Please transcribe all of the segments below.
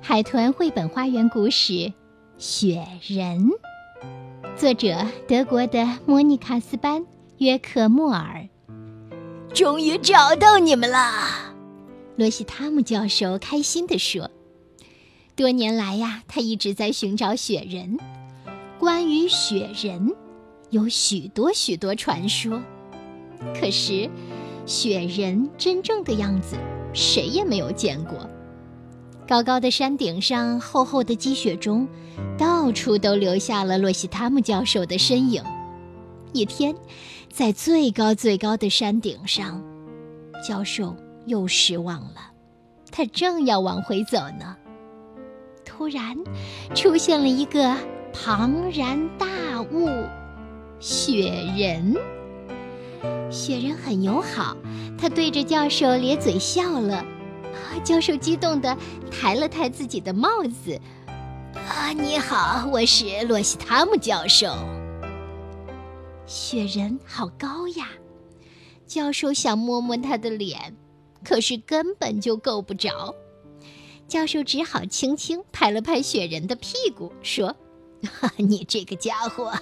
海豚绘本花园故事《雪人》，作者德国的莫妮卡斯班约克莫尔。终于找到你们啦！罗西塔姆教授开心地说：“多年来呀，他一直在寻找雪人。关于雪人，有许多许多传说。可是，雪人真正的样子，谁也没有见过。”高高的山顶上，厚厚的积雪中，到处都留下了洛西塔姆教授的身影。一天，在最高最高的山顶上，教授又失望了。他正要往回走呢，突然出现了一个庞然大物——雪人。雪人很友好，他对着教授咧嘴笑了。教授激动地抬了抬自己的帽子。“啊，你好，我是洛西塔姆教授。”雪人好高呀！教授想摸摸他的脸，可是根本就够不着。教授只好轻轻拍了拍雪人的屁股，说：“ 你这个家伙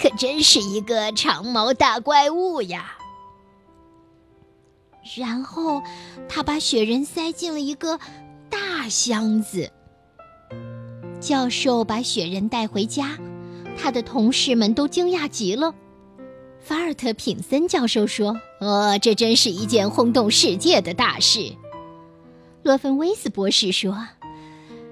可真是一个长毛大怪物呀！”然后，他把雪人塞进了一个大箱子。教授把雪人带回家，他的同事们都惊讶极了。法尔特品森教授说：“呃，这真是一件轰动世界的大事。”罗芬威斯博士说：“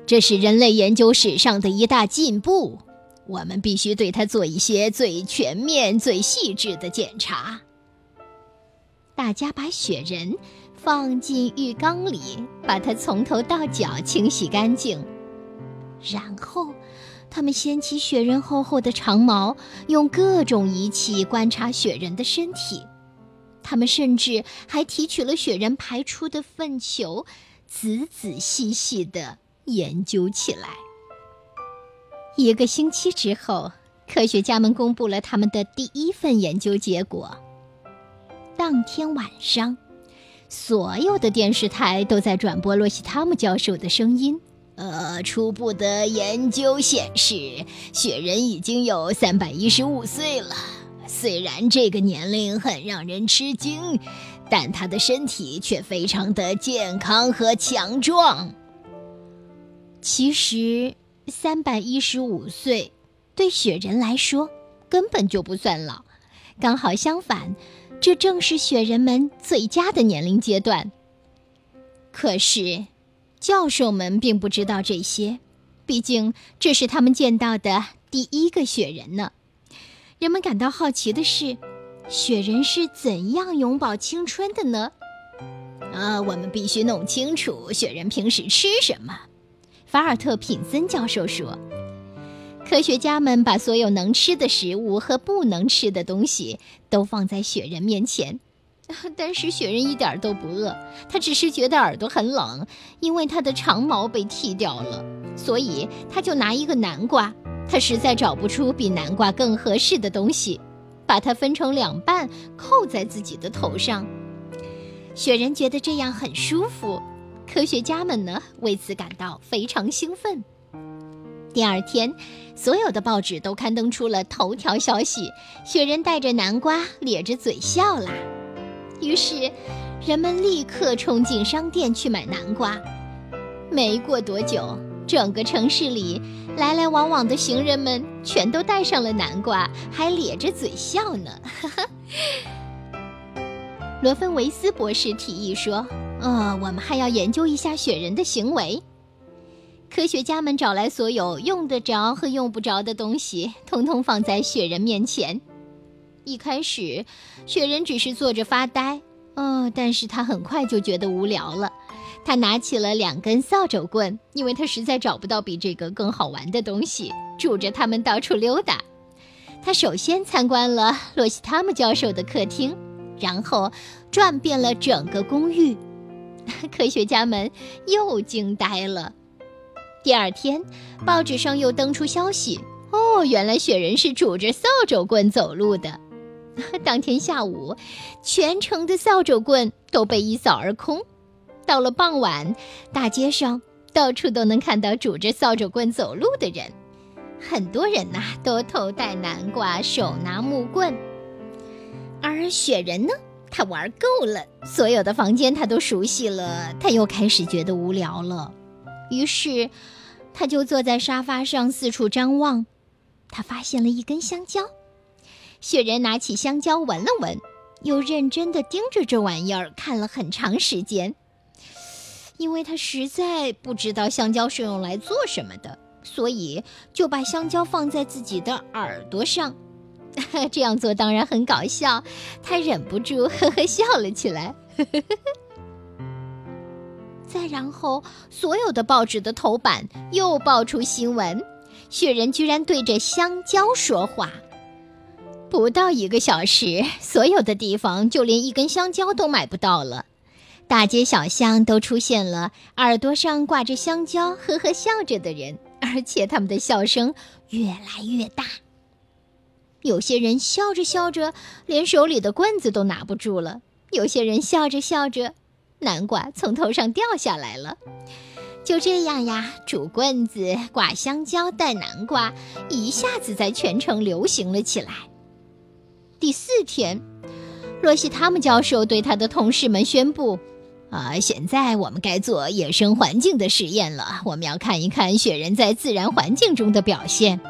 这是人类研究史上的一大进步，我们必须对它做一些最全面、最细致的检查。”大家把雪人放进浴缸里，把它从头到脚清洗干净。然后，他们掀起雪人厚厚的长毛，用各种仪器观察雪人的身体。他们甚至还提取了雪人排出的粪球，仔仔细细地研究起来。一个星期之后，科学家们公布了他们的第一份研究结果。当天晚上，所有的电视台都在转播洛西塔姆教授的声音。呃，初步的研究显示，雪人已经有三百一十五岁了。虽然这个年龄很让人吃惊，但他的身体却非常的健康和强壮。其实，三百一十五岁对雪人来说根本就不算老，刚好相反。这正是雪人们最佳的年龄阶段。可是，教授们并不知道这些，毕竟这是他们见到的第一个雪人呢。人们感到好奇的是，雪人是怎样永葆青春的呢？啊，我们必须弄清楚雪人平时吃什么。法尔特品森教授说。科学家们把所有能吃的食物和不能吃的东西都放在雪人面前，但是雪人一点都不饿，他只是觉得耳朵很冷，因为他的长毛被剃掉了，所以他就拿一个南瓜，他实在找不出比南瓜更合适的东西，把它分成两半扣在自己的头上。雪人觉得这样很舒服，科学家们呢为此感到非常兴奋。第二天，所有的报纸都刊登出了头条消息：雪人带着南瓜，咧着嘴笑啦。于是，人们立刻冲进商店去买南瓜。没过多久，整个城市里来来往往的行人们全都带上了南瓜，还咧着嘴笑呢。罗芬维斯博士提议说：“呃，我们还要研究一下雪人的行为。”科学家们找来所有用得着和用不着的东西，通通放在雪人面前。一开始，雪人只是坐着发呆，哦，但是他很快就觉得无聊了。他拿起了两根扫帚棍，因为他实在找不到比这个更好玩的东西，拄着它们到处溜达。他首先参观了洛西塔姆教授的客厅，然后转遍了整个公寓。科学家们又惊呆了。第二天，报纸上又登出消息：哦，原来雪人是拄着扫帚棍走路的。当天下午，全城的扫帚棍都被一扫而空。到了傍晚，大街上到处都能看到拄着扫帚棍走路的人。很多人呐，都头戴南瓜，手拿木棍。而雪人呢，他玩够了，所有的房间他都熟悉了，他又开始觉得无聊了。于是，他就坐在沙发上四处张望。他发现了一根香蕉，雪人拿起香蕉闻了闻，又认真地盯着这玩意儿看了很长时间，因为他实在不知道香蕉是用来做什么的。所以就把香蕉放在自己的耳朵上，这样做当然很搞笑，他忍不住呵呵笑了起来。呵呵呵再然后，所有的报纸的头版又爆出新闻：雪人居然对着香蕉说话。不到一个小时，所有的地方就连一根香蕉都买不到了，大街小巷都出现了耳朵上挂着香蕉呵呵笑着的人。而且他们的笑声越来越大。有些人笑着笑着，连手里的棍子都拿不住了；有些人笑着笑着，南瓜从头上掉下来了。就这样呀，拄棍子、挂香蕉、带南瓜，一下子在全城流行了起来。第四天，洛西塔姆教授对他的同事们宣布。啊，现在我们该做野生环境的实验了。我们要看一看雪人在自然环境中的表现。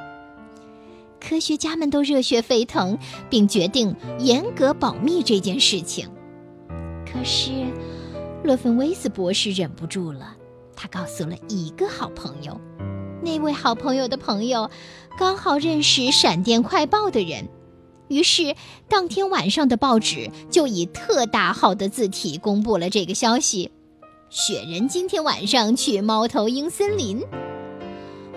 科学家们都热血沸腾，并决定严格保密这件事情。可是，勒芬威斯博士忍不住了，他告诉了一个好朋友，那位好朋友的朋友刚好认识《闪电快报》的人。于是，当天晚上的报纸就以特大号的字体公布了这个消息：雪人今天晚上去猫头鹰森林。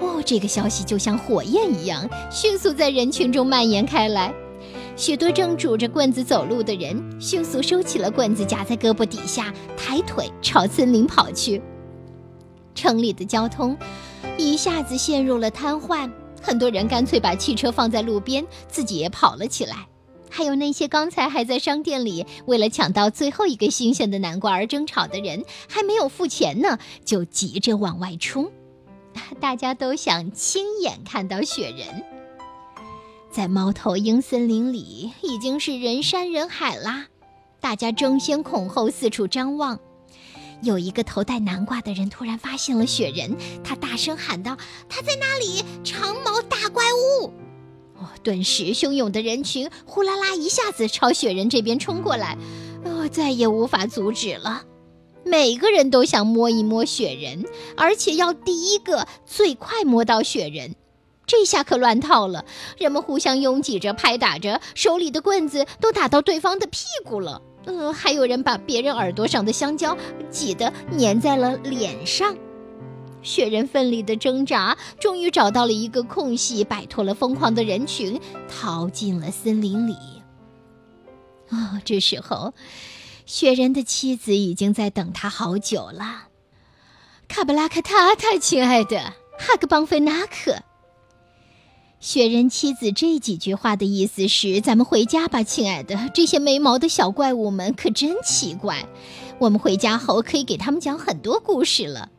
哦，这个消息就像火焰一样，迅速在人群中蔓延开来。许多正拄着棍子走路的人迅速收起了棍子，夹在胳膊底下，抬腿朝森林跑去。城里的交通一下子陷入了瘫痪。很多人干脆把汽车放在路边，自己也跑了起来。还有那些刚才还在商店里为了抢到最后一个新鲜的南瓜而争吵的人，还没有付钱呢，就急着往外冲。大家都想亲眼看到雪人。在猫头鹰森林里已经是人山人海啦，大家争先恐后四处张望。有一个头戴南瓜的人突然发现了雪人，他大声喊道：“他在那里，长毛大怪物！”哦，顿时汹涌的人群呼啦啦一下子朝雪人这边冲过来，哦，再也无法阻止了。每个人都想摸一摸雪人，而且要第一个最快摸到雪人。这下可乱套了，人们互相拥挤着，拍打着，手里的棍子都打到对方的屁股了。呃，还有人把别人耳朵上的香蕉挤得粘在了脸上。雪人奋力的挣扎，终于找到了一个空隙，摆脱了疯狂的人群，逃进了森林里。啊，这时候，雪人的妻子已经在等他好久了。卡布拉克塔塔，亲爱的哈格邦菲纳克。雪人妻子这几句话的意思是：“咱们回家吧，亲爱的。这些没毛的小怪物们可真奇怪。我们回家后可以给他们讲很多故事了。”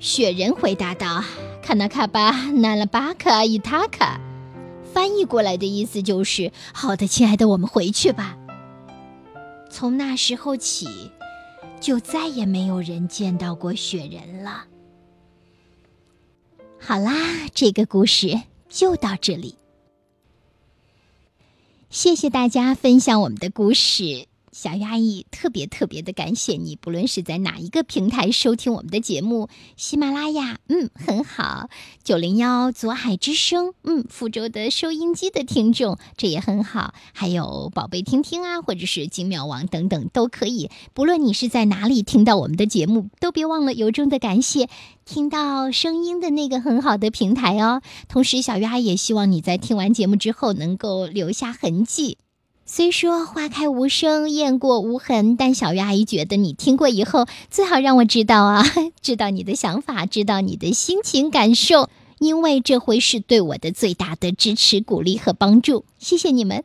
雪人回答道：“卡纳卡巴纳拉巴卡伊塔卡。”翻译过来的意思就是：“好的，亲爱的，我们回去吧。”从那时候起，就再也没有人见到过雪人了。好啦，这个故事。就到这里，谢谢大家分享我们的故事。小鱼阿姨特别特别的感谢你，不论是在哪一个平台收听我们的节目，喜马拉雅，嗯，很好；九零幺左海之声，嗯，福州的收音机的听众，这也很好；还有宝贝听听啊，或者是金妙网等等，都可以。不论你是在哪里听到我们的节目，都别忘了由衷的感谢听到声音的那个很好的平台哦。同时，小鱼阿姨也希望你在听完节目之后能够留下痕迹。虽说花开无声，雁过无痕，但小鱼阿姨觉得你听过以后，最好让我知道啊，知道你的想法，知道你的心情感受，因为这会是对我的最大的支持、鼓励和帮助。谢谢你们。